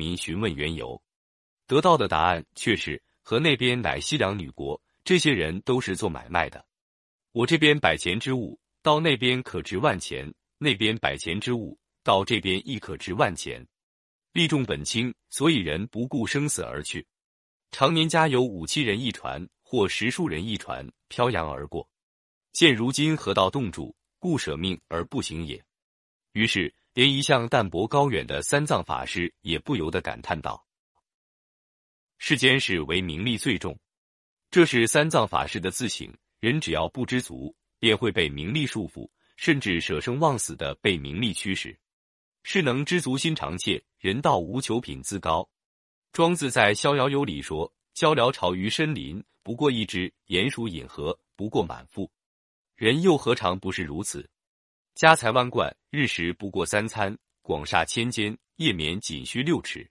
民询问缘由，得到的答案却是和那边乃西凉女国，这些人都是做买卖的。我这边百钱之物，到那边可值万钱；那边百钱之物，到这边亦可值万钱。利重本轻，所以人不顾生死而去。常年家有五七人一船，或十数人一船，飘洋而过。现如今河道冻住，故舍命而不行也。于是，连一向淡泊高远的三藏法师也不由得感叹道：“世间事为名利最重。”这是三藏法师的自省。人只要不知足，便会被名利束缚，甚至舍生忘死的被名利驱使。是能知足心常切，人道无求品自高。庄子在《逍遥游》里说：“鹪鹩巢于深林，不过一只；鼹鼠饮河，不过满腹。”人又何尝不是如此？家财万贯，日食不过三餐；广厦千间，夜眠仅需六尺。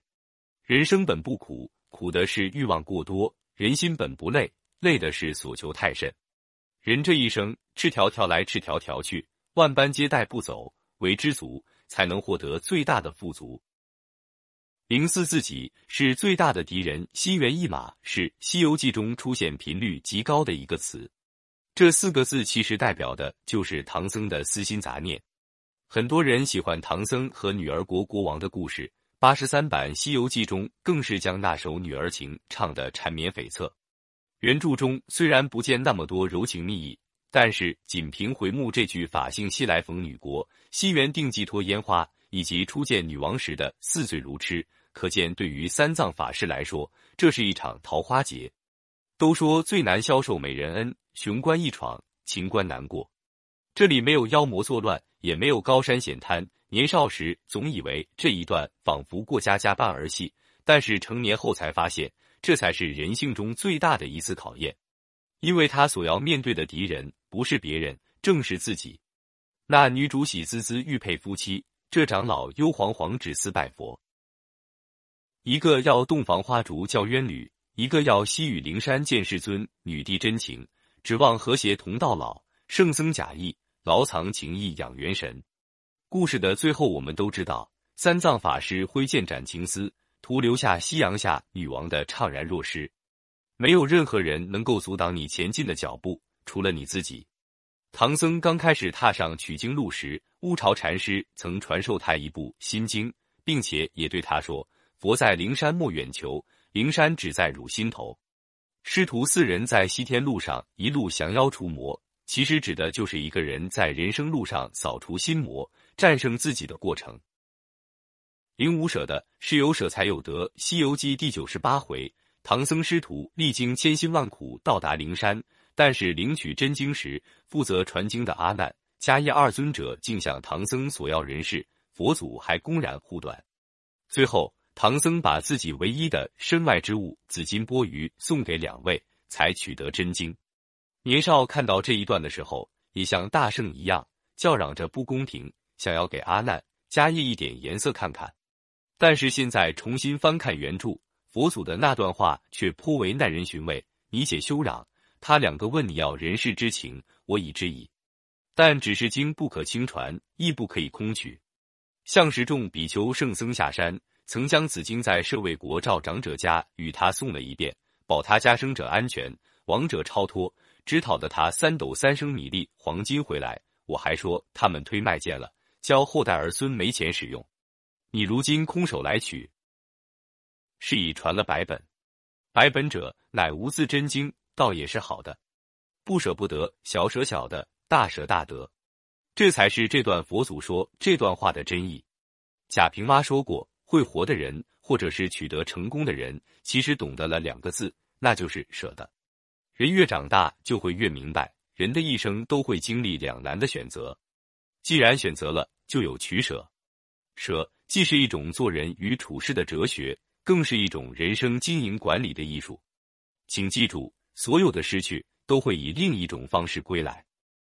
人生本不苦，苦的是欲望过多；人心本不累，累的是所求太甚。人这一生，赤条条来，赤条条去，万般皆带不走。为知足，才能获得最大的富足。零四自己是最大的敌人。心猿意马是《西游记》中出现频率极高的一个词。这四个字其实代表的就是唐僧的私心杂念。很多人喜欢唐僧和女儿国国王的故事，八十三版《西游记》中更是将那首女儿情唱得缠绵悱恻。原著中虽然不见那么多柔情蜜意，但是仅凭回目这句“法性西来逢女国，西园定寄托烟花”，以及初见女王时的似醉如痴，可见对于三藏法师来说，这是一场桃花劫。都说最难消受美人恩，雄关易闯，情关难过。这里没有妖魔作乱，也没有高山险滩。年少时总以为这一段仿佛过家家般儿戏，但是成年后才发现。这才是人性中最大的一次考验，因为他所要面对的敌人不是别人，正是自己。那女主喜滋滋玉佩夫妻，这长老忧惶惶只思拜佛。一个要洞房花烛叫冤侣，一个要西与灵山见世尊。女帝真情，指望和谐同到老；圣僧假意，牢藏情意养元神。故事的最后，我们都知道，三藏法师挥剑斩情丝。徒留下夕阳下女王的怅然若失，没有任何人能够阻挡你前进的脚步，除了你自己。唐僧刚开始踏上取经路时，乌巢禅师曾传授他一部《心经》，并且也对他说：“佛在灵山莫远求，灵山只在汝心头。”师徒四人在西天路上一路降妖除魔，其实指的就是一个人在人生路上扫除心魔、战胜自己的过程。灵武舍的是有舍才有得，《西游记》第九十八回，唐僧师徒历经千辛万苦到达灵山，但是领取真经时，负责传经的阿难、迦叶二尊者竟向唐僧索要人事，佛祖还公然护短。最后，唐僧把自己唯一的身外之物紫金钵盂送给两位，才取得真经。年少看到这一段的时候，也像大圣一样叫嚷着不公平，想要给阿难、迦叶一点颜色看看。但是现在重新翻看原著，佛祖的那段话却颇为耐人寻味。你且休嚷，他两个问你要人世之情，我已知矣。但只是经不可轻传，亦不可以空取。向时众比丘圣僧下山，曾将此经在舍卫国赵长者家与他送了一遍，保他家生者安全，亡者超脱，只讨得他三斗三升米粒黄金回来。我还说他们推卖贱了，教后代儿孙没钱使用。你如今空手来取，是已传了百本。百本者，乃无字真经，倒也是好的。不舍不得，小舍小的，大舍大得，这才是这段佛祖说这段话的真意。贾平凹说过，会活的人，或者是取得成功的人，其实懂得了两个字，那就是舍得。人越长大，就会越明白，人的一生都会经历两难的选择。既然选择了，就有取舍。舍既是一种做人与处事的哲学，更是一种人生经营管理的艺术。请记住，所有的失去都会以另一种方式归来。